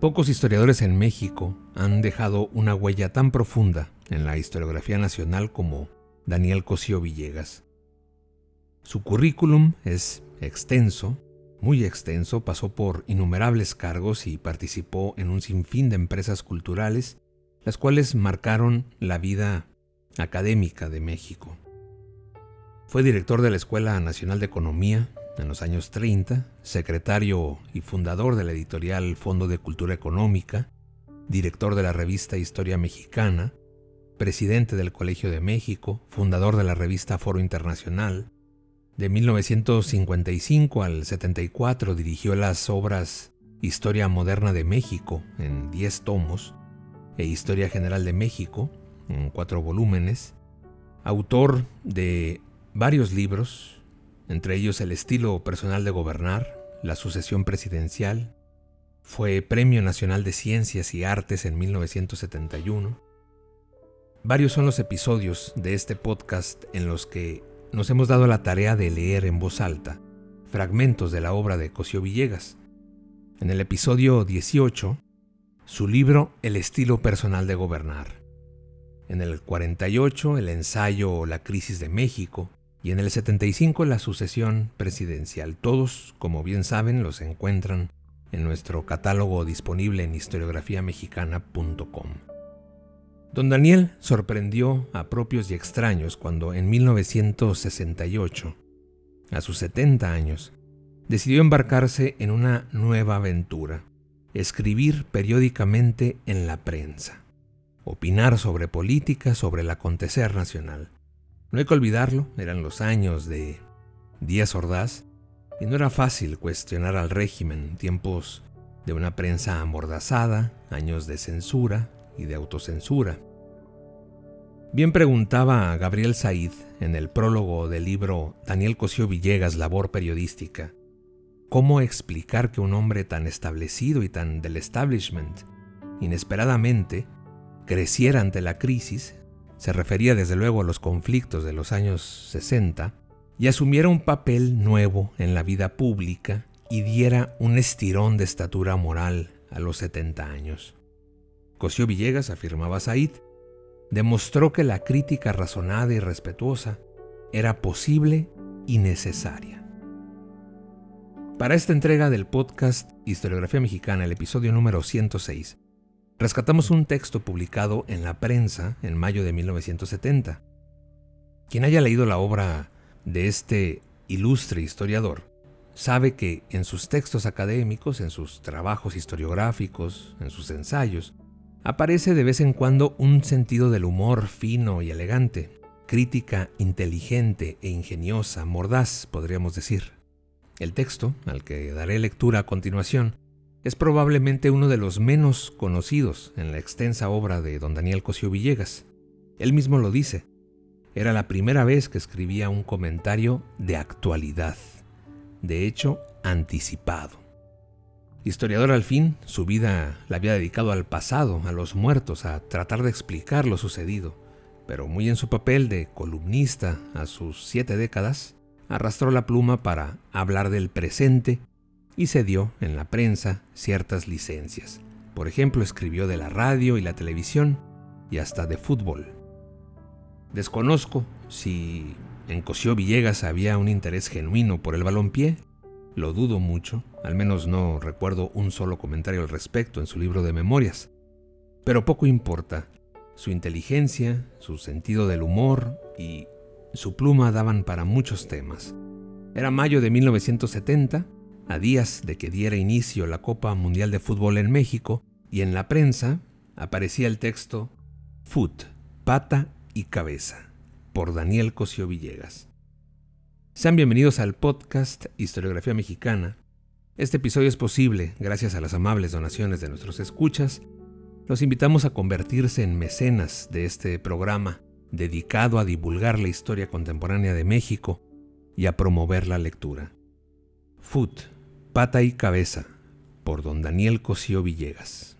Pocos historiadores en México han dejado una huella tan profunda en la historiografía nacional como Daniel Cosío Villegas. Su currículum es extenso, muy extenso, pasó por innumerables cargos y participó en un sinfín de empresas culturales, las cuales marcaron la vida académica de México. Fue director de la Escuela Nacional de Economía, en los años 30, secretario y fundador de la editorial Fondo de Cultura Económica, director de la revista Historia Mexicana, presidente del Colegio de México, fundador de la revista Foro Internacional. De 1955 al 74 dirigió las obras Historia Moderna de México en 10 tomos e Historia General de México en 4 volúmenes, autor de varios libros, entre ellos el estilo personal de gobernar, la sucesión presidencial, fue Premio Nacional de Ciencias y Artes en 1971. Varios son los episodios de este podcast en los que nos hemos dado la tarea de leer en voz alta fragmentos de la obra de Cosío Villegas. En el episodio 18, su libro El estilo personal de gobernar. En el 48, el ensayo La crisis de México y en el 75 la sucesión presidencial. Todos, como bien saben, los encuentran en nuestro catálogo disponible en historiografiamexicana.com. Don Daniel sorprendió a propios y extraños cuando en 1968, a sus 70 años, decidió embarcarse en una nueva aventura, escribir periódicamente en la prensa, opinar sobre política, sobre el acontecer nacional. No hay que olvidarlo, eran los años de Díaz Ordaz, y no era fácil cuestionar al régimen, tiempos de una prensa amordazada, años de censura y de autocensura. Bien preguntaba a Gabriel Said en el prólogo del libro Daniel Cosío Villegas, Labor Periodística, cómo explicar que un hombre tan establecido y tan del establishment, inesperadamente, creciera ante la crisis se refería desde luego a los conflictos de los años 60, y asumiera un papel nuevo en la vida pública y diera un estirón de estatura moral a los 70 años. Cosío Villegas, afirmaba Said, demostró que la crítica razonada y respetuosa era posible y necesaria. Para esta entrega del podcast Historiografía Mexicana, el episodio número 106, rescatamos un texto publicado en la prensa en mayo de 1970. Quien haya leído la obra de este ilustre historiador sabe que en sus textos académicos, en sus trabajos historiográficos, en sus ensayos, aparece de vez en cuando un sentido del humor fino y elegante, crítica inteligente e ingeniosa, mordaz, podríamos decir. El texto, al que daré lectura a continuación, es probablemente uno de los menos conocidos en la extensa obra de don Daniel Cosío Villegas. Él mismo lo dice. Era la primera vez que escribía un comentario de actualidad, de hecho anticipado. Historiador al fin, su vida la había dedicado al pasado, a los muertos, a tratar de explicar lo sucedido, pero muy en su papel de columnista a sus siete décadas, arrastró la pluma para hablar del presente y se dio en la prensa ciertas licencias. Por ejemplo, escribió de la radio y la televisión y hasta de fútbol. Desconozco si en Cosío Villegas había un interés genuino por el balompié. Lo dudo mucho, al menos no recuerdo un solo comentario al respecto en su libro de memorias. Pero poco importa, su inteligencia, su sentido del humor y su pluma daban para muchos temas. Era mayo de 1970 a días de que diera inicio la Copa Mundial de Fútbol en México, y en la prensa aparecía el texto Foot, pata y cabeza, por Daniel Cosío Villegas. Sean bienvenidos al podcast Historiografía Mexicana. Este episodio es posible gracias a las amables donaciones de nuestros escuchas. Los invitamos a convertirse en mecenas de este programa dedicado a divulgar la historia contemporánea de México y a promover la lectura. Foot, Pata y Cabeza, por don Daniel Cosío Villegas.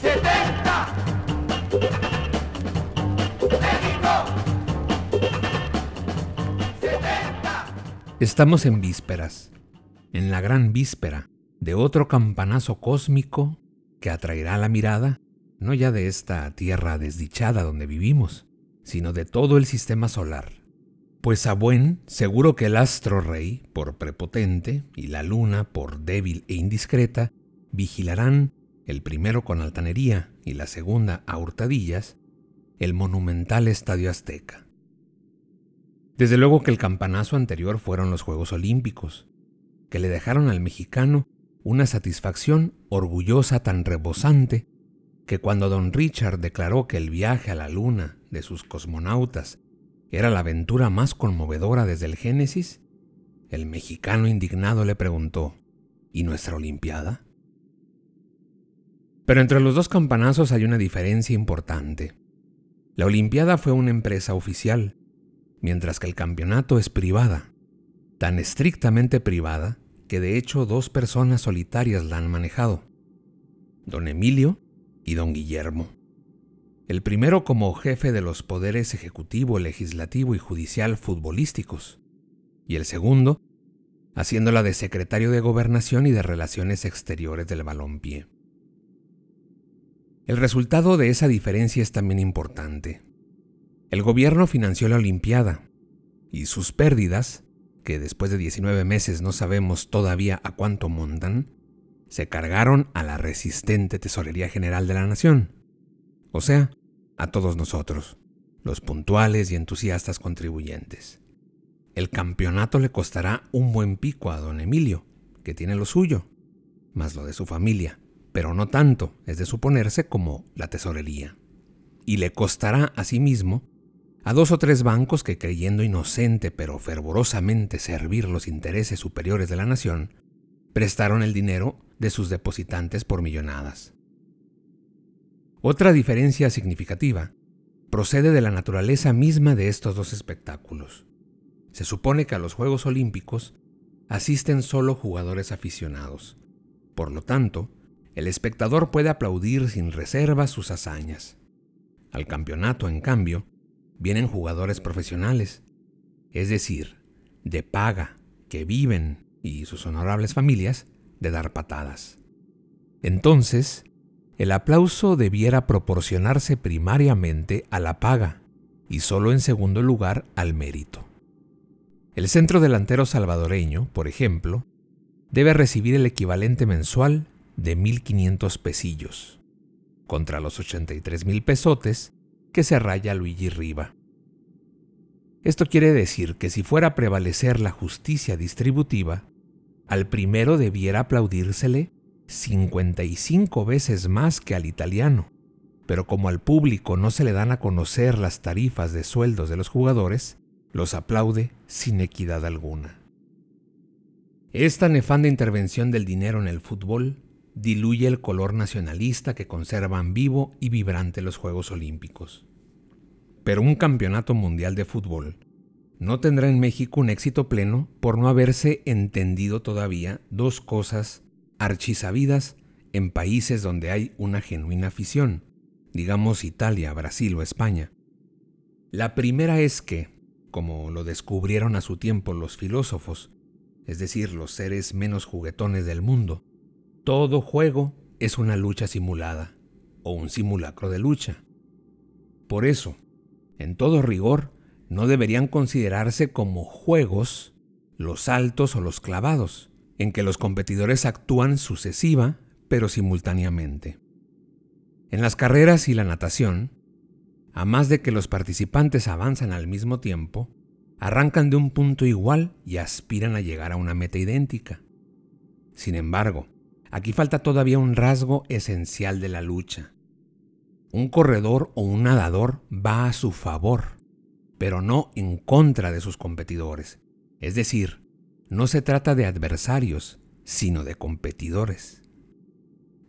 70. Estamos en vísperas, en la gran víspera de otro campanazo cósmico que atraerá la mirada no ya de esta tierra desdichada donde vivimos, sino de todo el sistema solar. Pues a buen seguro que el astro rey, por prepotente, y la luna, por débil e indiscreta, vigilarán, el primero con altanería y la segunda a hurtadillas, el monumental Estadio Azteca. Desde luego que el campanazo anterior fueron los Juegos Olímpicos, que le dejaron al mexicano una satisfacción orgullosa tan rebosante que cuando don Richard declaró que el viaje a la luna de sus cosmonautas era la aventura más conmovedora desde el Génesis, el mexicano indignado le preguntó, ¿y nuestra Olimpiada? Pero entre los dos campanazos hay una diferencia importante. La Olimpiada fue una empresa oficial, mientras que el campeonato es privada, tan estrictamente privada que de hecho dos personas solitarias la han manejado, don Emilio y don Guillermo. El primero como jefe de los poderes ejecutivo, legislativo y judicial futbolísticos, y el segundo haciéndola de secretario de gobernación y de relaciones exteriores del balompié. El resultado de esa diferencia es también importante. El gobierno financió la Olimpiada y sus pérdidas, que después de 19 meses no sabemos todavía a cuánto montan, se cargaron a la resistente Tesorería General de la Nación, o sea, a todos nosotros, los puntuales y entusiastas contribuyentes. El campeonato le costará un buen pico a don Emilio, que tiene lo suyo, más lo de su familia, pero no tanto, es de suponerse, como la tesorería. Y le costará asimismo a dos o tres bancos que creyendo inocente pero fervorosamente servir los intereses superiores de la nación, prestaron el dinero de sus depositantes por millonadas. Otra diferencia significativa procede de la naturaleza misma de estos dos espectáculos. Se supone que a los Juegos Olímpicos asisten solo jugadores aficionados. Por lo tanto, el espectador puede aplaudir sin reservas sus hazañas. Al campeonato, en cambio, vienen jugadores profesionales, es decir, de paga, que viven, y sus honorables familias, de dar patadas. Entonces, el aplauso debiera proporcionarse primariamente a la paga y solo en segundo lugar al mérito. El centro delantero salvadoreño, por ejemplo, debe recibir el equivalente mensual de 1.500 pesillos, contra los 83.000 pesotes que se raya Luigi Riva. Esto quiere decir que si fuera a prevalecer la justicia distributiva, al primero debiera aplaudírsele 55 veces más que al italiano, pero como al público no se le dan a conocer las tarifas de sueldos de los jugadores, los aplaude sin equidad alguna. Esta nefanda intervención del dinero en el fútbol diluye el color nacionalista que conservan vivo y vibrante los Juegos Olímpicos. Pero un campeonato mundial de fútbol no tendrá en México un éxito pleno por no haberse entendido todavía dos cosas archisabidas en países donde hay una genuina afición, digamos Italia, Brasil o España. La primera es que, como lo descubrieron a su tiempo los filósofos, es decir, los seres menos juguetones del mundo, todo juego es una lucha simulada o un simulacro de lucha. Por eso, en todo rigor, no deberían considerarse como juegos los saltos o los clavados, en que los competidores actúan sucesiva pero simultáneamente. En las carreras y la natación, a más de que los participantes avanzan al mismo tiempo, arrancan de un punto igual y aspiran a llegar a una meta idéntica. Sin embargo, aquí falta todavía un rasgo esencial de la lucha. Un corredor o un nadador va a su favor, pero no en contra de sus competidores. Es decir, no se trata de adversarios, sino de competidores.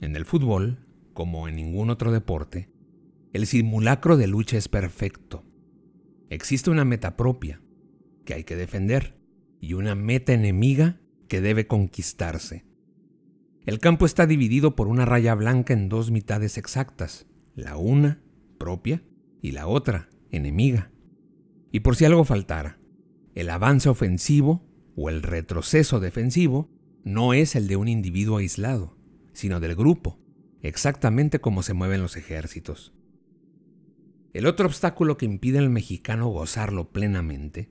En el fútbol, como en ningún otro deporte, el simulacro de lucha es perfecto. Existe una meta propia, que hay que defender, y una meta enemiga que debe conquistarse. El campo está dividido por una raya blanca en dos mitades exactas, la una propia y la otra enemiga. Y por si algo faltara, el avance ofensivo o el retroceso defensivo no es el de un individuo aislado, sino del grupo, exactamente como se mueven los ejércitos. El otro obstáculo que impide al mexicano gozarlo plenamente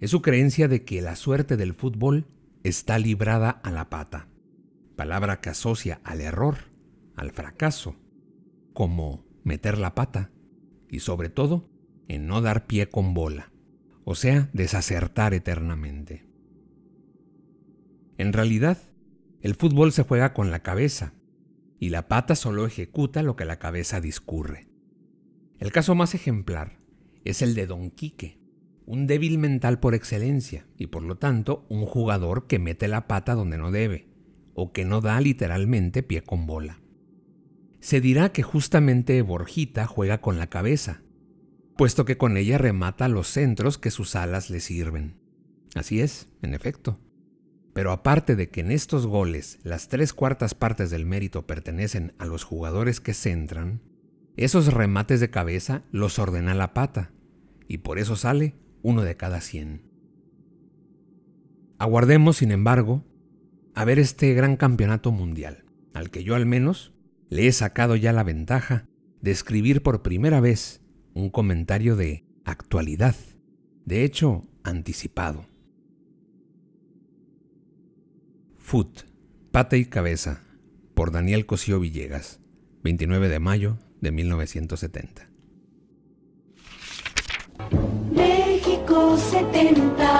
es su creencia de que la suerte del fútbol está librada a la pata, palabra que asocia al error, al fracaso, como meter la pata y sobre todo en no dar pie con bola, o sea, desacertar eternamente. En realidad, el fútbol se juega con la cabeza y la pata solo ejecuta lo que la cabeza discurre. El caso más ejemplar es el de Don Quique, un débil mental por excelencia y por lo tanto un jugador que mete la pata donde no debe o que no da literalmente pie con bola. Se dirá que justamente Borjita juega con la cabeza, puesto que con ella remata los centros que sus alas le sirven. Así es, en efecto. Pero aparte de que en estos goles las tres cuartas partes del mérito pertenecen a los jugadores que centran, esos remates de cabeza los ordena la pata, y por eso sale uno de cada cien. Aguardemos, sin embargo, a ver este gran campeonato mundial, al que yo al menos le he sacado ya la ventaja de escribir por primera vez un comentario de actualidad, de hecho anticipado. Foot, Pata y Cabeza, por Daniel Cosío Villegas, 29 de mayo de 1970. 70